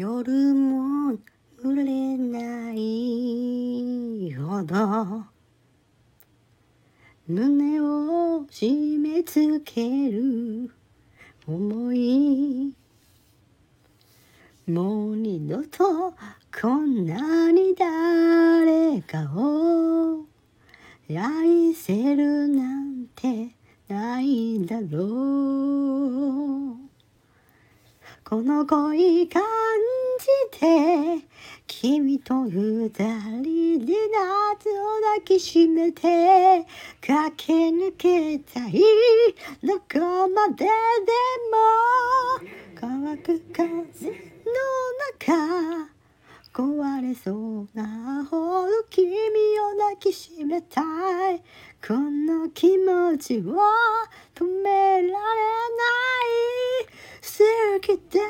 夜も濡れないほど胸を締め付ける思いもう二度とこんなに誰かを愛せるなんてないだろう。この恋感じて君と二人で夏を抱きしめて駆け抜けたいどこまででも乾く風の中壊れそうなほど君を抱きしめたいこの気持ちを止められない。好きだよ